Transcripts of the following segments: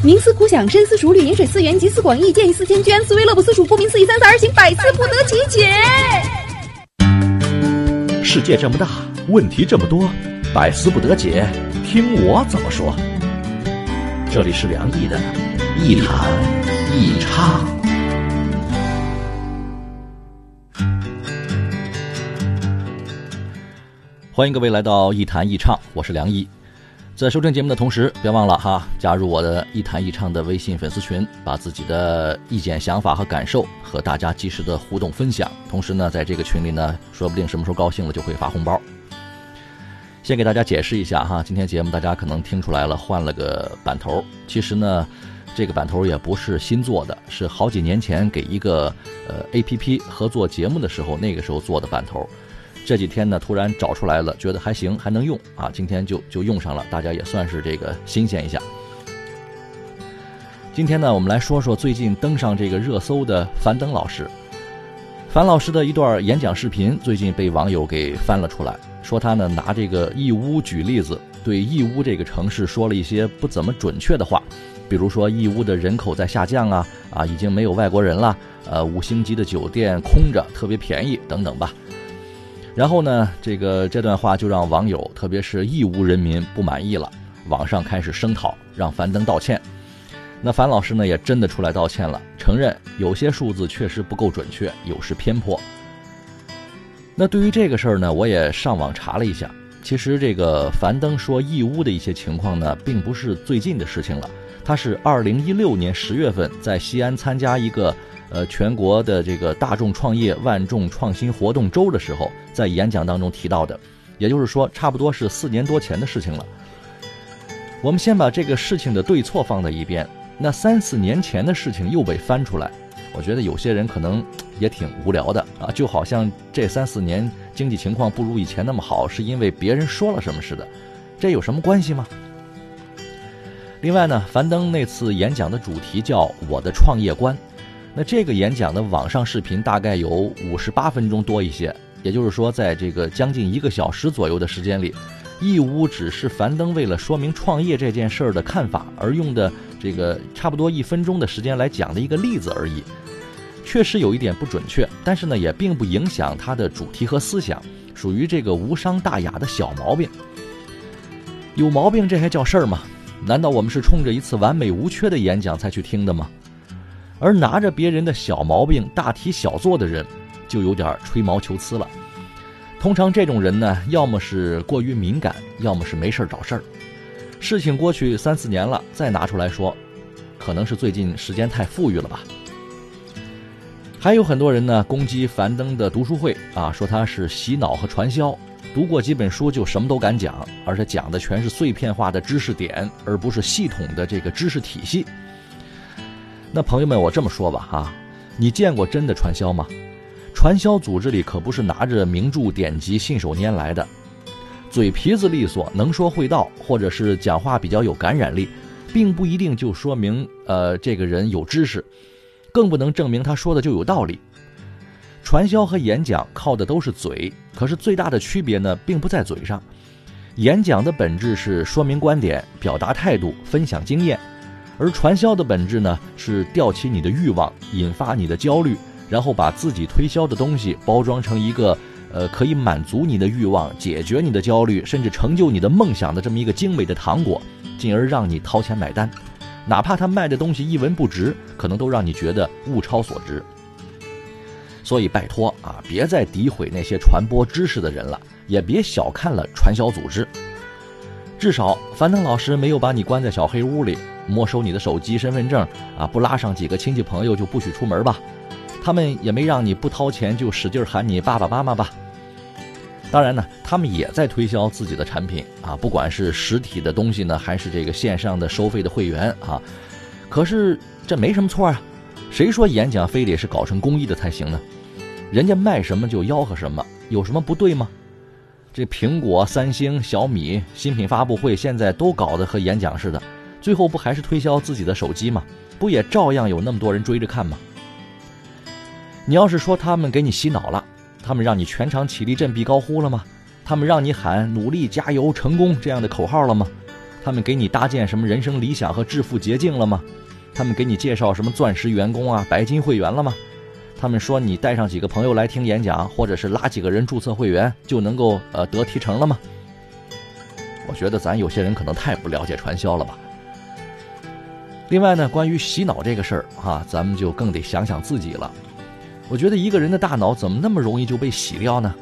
冥思苦想，深思熟虑，饮水思源，集思广益，见异思千捐，思维乐不思蜀，不明思义，三思而行，百思不得其解。世界这么大，问题这么多，百思不得解，听我怎么说。这里是梁毅的一谈一唱。欢迎各位来到一谈一唱，我是梁毅。在收听节目的同时，别忘了哈，加入我的一谈一唱的微信粉丝群，把自己的意见、想法和感受和大家及时的互动分享。同时呢，在这个群里呢，说不定什么时候高兴了就会发红包。先给大家解释一下哈，今天节目大家可能听出来了，换了个版头。其实呢，这个版头也不是新做的，是好几年前给一个呃 A P P 合作节目的时候，那个时候做的版头。这几天呢，突然找出来了，觉得还行，还能用啊！今天就就用上了，大家也算是这个新鲜一下。今天呢，我们来说说最近登上这个热搜的樊登老师。樊老师的一段演讲视频最近被网友给翻了出来，说他呢拿这个义乌举例子，对义乌这个城市说了一些不怎么准确的话，比如说义乌的人口在下降啊，啊已经没有外国人了，呃五星级的酒店空着，特别便宜等等吧。然后呢，这个这段话就让网友，特别是义乌人民不满意了，网上开始声讨，让樊登道歉。那樊老师呢，也真的出来道歉了，承认有些数字确实不够准确，有失偏颇。那对于这个事儿呢，我也上网查了。一下，其实这个樊登说义乌的一些情况呢，并不是最近的事情了，他是二零一六年十月份在西安参加一个。呃，全国的这个大众创业万众创新活动周的时候，在演讲当中提到的，也就是说，差不多是四年多前的事情了。我们先把这个事情的对错放在一边，那三四年前的事情又被翻出来，我觉得有些人可能也挺无聊的啊，就好像这三四年经济情况不如以前那么好，是因为别人说了什么似的，这有什么关系吗？另外呢，樊登那次演讲的主题叫“我的创业观”。那这个演讲的网上视频大概有五十八分钟多一些，也就是说，在这个将近一个小时左右的时间里，义乌只是樊登为了说明创业这件事儿的看法而用的这个差不多一分钟的时间来讲的一个例子而已，确实有一点不准确，但是呢，也并不影响它的主题和思想，属于这个无伤大雅的小毛病。有毛病这还叫事儿吗？难道我们是冲着一次完美无缺的演讲才去听的吗？而拿着别人的小毛病大题小做的人，就有点吹毛求疵了。通常这种人呢，要么是过于敏感，要么是没事找事儿。事情过去三四年了，再拿出来说，可能是最近时间太富裕了吧。还有很多人呢，攻击樊登的读书会啊，说他是洗脑和传销，读过几本书就什么都敢讲，而且讲的全是碎片化的知识点，而不是系统的这个知识体系。那朋友们，我这么说吧，哈，你见过真的传销吗？传销组织里可不是拿着名著典籍信手拈来的，嘴皮子利索，能说会道，或者是讲话比较有感染力，并不一定就说明呃这个人有知识，更不能证明他说的就有道理。传销和演讲靠的都是嘴，可是最大的区别呢，并不在嘴上。演讲的本质是说明观点、表达态度、分享经验。而传销的本质呢，是吊起你的欲望，引发你的焦虑，然后把自己推销的东西包装成一个，呃，可以满足你的欲望、解决你的焦虑，甚至成就你的梦想的这么一个精美的糖果，进而让你掏钱买单，哪怕他卖的东西一文不值，可能都让你觉得物超所值。所以拜托啊，别再诋毁那些传播知识的人了，也别小看了传销组织。至少樊登老师没有把你关在小黑屋里。没收你的手机、身份证啊！不拉上几个亲戚朋友就不许出门吧？他们也没让你不掏钱就使劲喊你爸爸妈妈吧？当然呢，他们也在推销自己的产品啊，不管是实体的东西呢，还是这个线上的收费的会员啊。可是这没什么错啊，谁说演讲非得是搞成公益的才行呢？人家卖什么就吆喝什么，有什么不对吗？这苹果、三星、小米新品发布会现在都搞得和演讲似的。最后不还是推销自己的手机吗？不也照样有那么多人追着看吗？你要是说他们给你洗脑了，他们让你全场起立振臂高呼了吗？他们让你喊努力加油成功这样的口号了吗？他们给你搭建什么人生理想和致富捷径了吗？他们给你介绍什么钻石员工啊、白金会员了吗？他们说你带上几个朋友来听演讲，或者是拉几个人注册会员就能够呃得提成了吗？我觉得咱有些人可能太不了解传销了吧。另外呢，关于洗脑这个事儿哈，咱们就更得想想自己了。我觉得一个人的大脑怎么那么容易就被洗掉呢？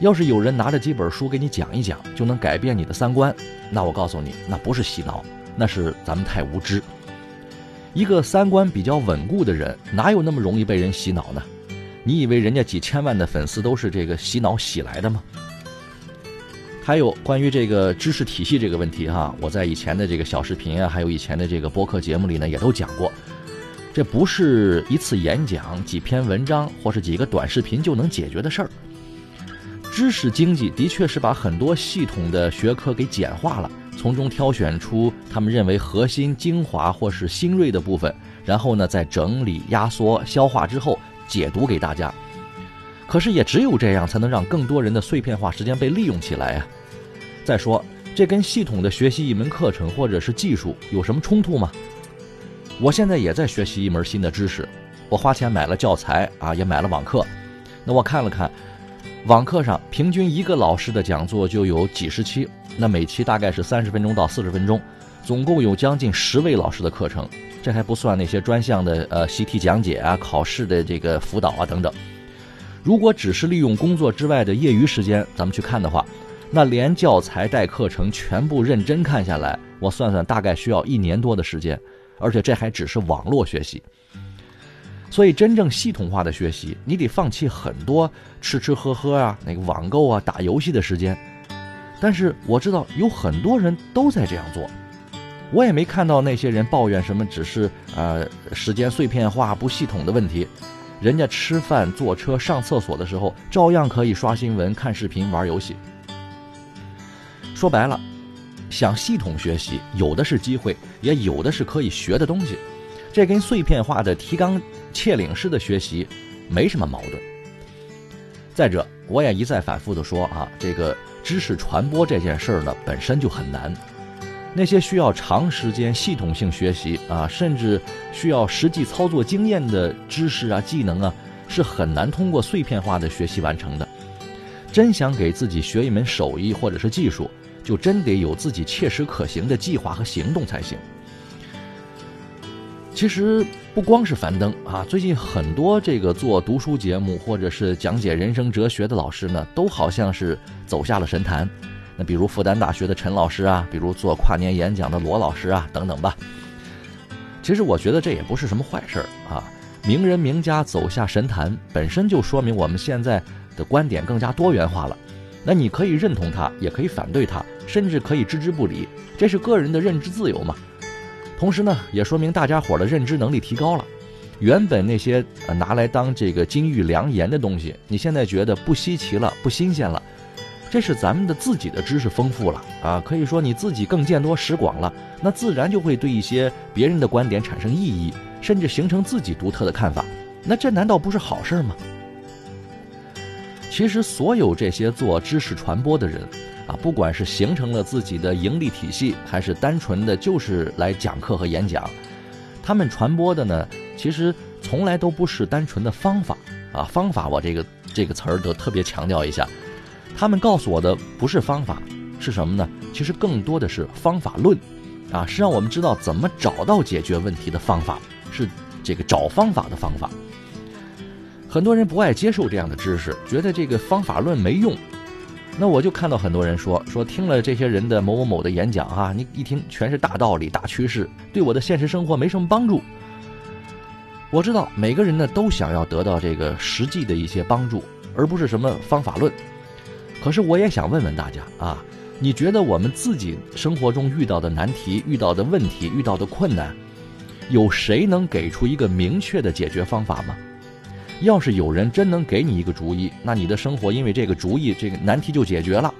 要是有人拿着几本书给你讲一讲，就能改变你的三观，那我告诉你，那不是洗脑，那是咱们太无知。一个三观比较稳固的人，哪有那么容易被人洗脑呢？你以为人家几千万的粉丝都是这个洗脑洗来的吗？还有关于这个知识体系这个问题哈，我在以前的这个小视频啊，还有以前的这个播客节目里呢，也都讲过，这不是一次演讲、几篇文章或是几个短视频就能解决的事儿。知识经济的确是把很多系统的学科给简化了。从中挑选出他们认为核心、精华或是新锐的部分，然后呢，再整理、压缩、消化之后解读给大家。可是也只有这样，才能让更多人的碎片化时间被利用起来啊！再说，这跟系统的学习一门课程或者是技术有什么冲突吗？我现在也在学习一门新的知识，我花钱买了教材啊，也买了网课。那我看了看，网课上平均一个老师的讲座就有几十期。那每期大概是三十分钟到四十分钟，总共有将近十位老师的课程，这还不算那些专项的呃习题讲解啊、考试的这个辅导啊等等。如果只是利用工作之外的业余时间，咱们去看的话，那连教材带课程全部认真看下来，我算算大概需要一年多的时间，而且这还只是网络学习。所以真正系统化的学习，你得放弃很多吃吃喝喝啊、那个网购啊、打游戏的时间。但是我知道有很多人都在这样做，我也没看到那些人抱怨什么，只是呃时间碎片化不系统的问题。人家吃饭、坐车、上厕所的时候，照样可以刷新闻、看视频、玩游戏。说白了，想系统学习，有的是机会，也有的是可以学的东西。这跟碎片化的提纲挈领式的学习没什么矛盾。再者，我也一再反复的说啊，这个。知识传播这件事儿呢，本身就很难。那些需要长时间系统性学习啊，甚至需要实际操作经验的知识啊、技能啊，是很难通过碎片化的学习完成的。真想给自己学一门手艺或者是技术，就真得有自己切实可行的计划和行动才行。其实不光是樊登啊，最近很多这个做读书节目或者是讲解人生哲学的老师呢，都好像是走下了神坛。那比如复旦大学的陈老师啊，比如做跨年演讲的罗老师啊，等等吧。其实我觉得这也不是什么坏事啊。名人名家走下神坛，本身就说明我们现在的观点更加多元化了。那你可以认同他，也可以反对他，甚至可以置之不理，这是个人的认知自由嘛。同时呢，也说明大家伙的认知能力提高了。原本那些拿来当这个金玉良言的东西，你现在觉得不稀奇了、不新鲜了，这是咱们的自己的知识丰富了啊。可以说你自己更见多识广了，那自然就会对一些别人的观点产生异议，甚至形成自己独特的看法。那这难道不是好事吗？其实，所有这些做知识传播的人。啊，不管是形成了自己的盈利体系，还是单纯的就是来讲课和演讲，他们传播的呢，其实从来都不是单纯的方法啊。方法，我这个这个词儿都特别强调一下。他们告诉我的不是方法，是什么呢？其实更多的是方法论，啊，是让我们知道怎么找到解决问题的方法，是这个找方法的方法。很多人不爱接受这样的知识，觉得这个方法论没用。那我就看到很多人说说听了这些人的某某某的演讲啊，你一听全是大道理、大趋势，对我的现实生活没什么帮助。我知道每个人呢都想要得到这个实际的一些帮助，而不是什么方法论。可是我也想问问大家啊，你觉得我们自己生活中遇到的难题、遇到的问题、遇到的困难，有谁能给出一个明确的解决方法吗？要是有人真能给你一个主意，那你的生活因为这个主意，这个难题就解决了。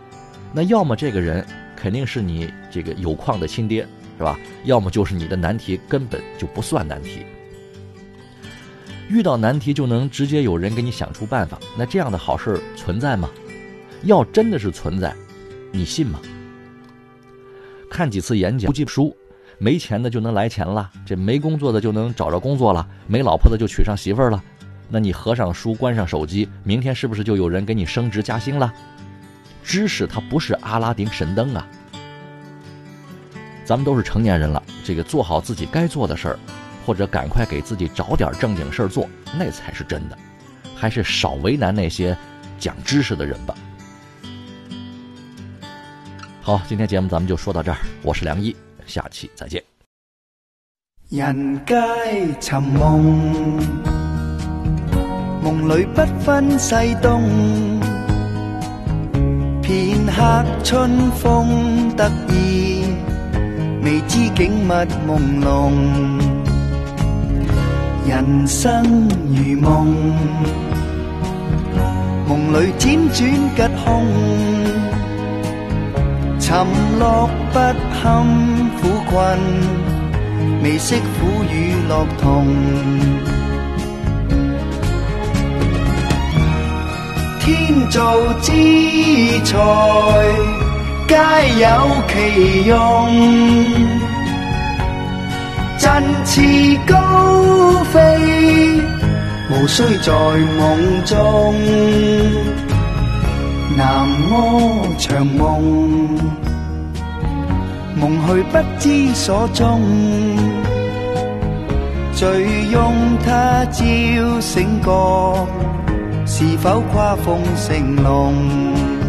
那要么这个人肯定是你这个有矿的亲爹，是吧？要么就是你的难题根本就不算难题。遇到难题就能直接有人给你想出办法，那这样的好事存在吗？要真的是存在，你信吗？看几次演讲，不记书，没钱的就能来钱了，这没工作的就能找着工作了，没老婆的就娶上媳妇儿了。那你合上书，关上手机，明天是不是就有人给你升职加薪了？知识它不是阿拉丁神灯啊！咱们都是成年人了，这个做好自己该做的事儿，或者赶快给自己找点正经事儿做，那才是真的。还是少为难那些讲知识的人吧。好，今天节目咱们就说到这儿，我是梁毅，下期再见。人皆寻梦，梦里不分西东，片刻春风得意，未知景物朦胧。人生如梦，梦里辗转吉凶。沉落不堪苦困，未识苦与乐同。天造之材，皆有其用。振翅高飞，无需在梦中。南柯长梦，梦去不知所踪。醉拥他朝醒觉，是否跨风成龙？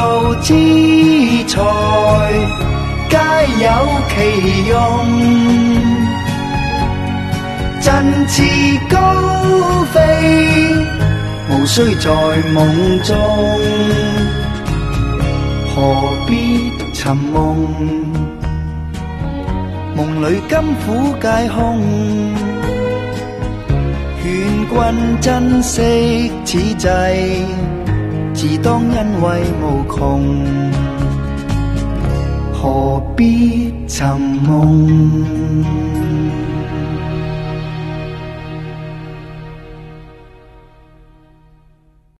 造之才，皆有其用。振翅高飞，无需在梦中。何必寻梦？梦里甘苦皆空。劝君珍惜此际。自当因为无穷，何必寻梦？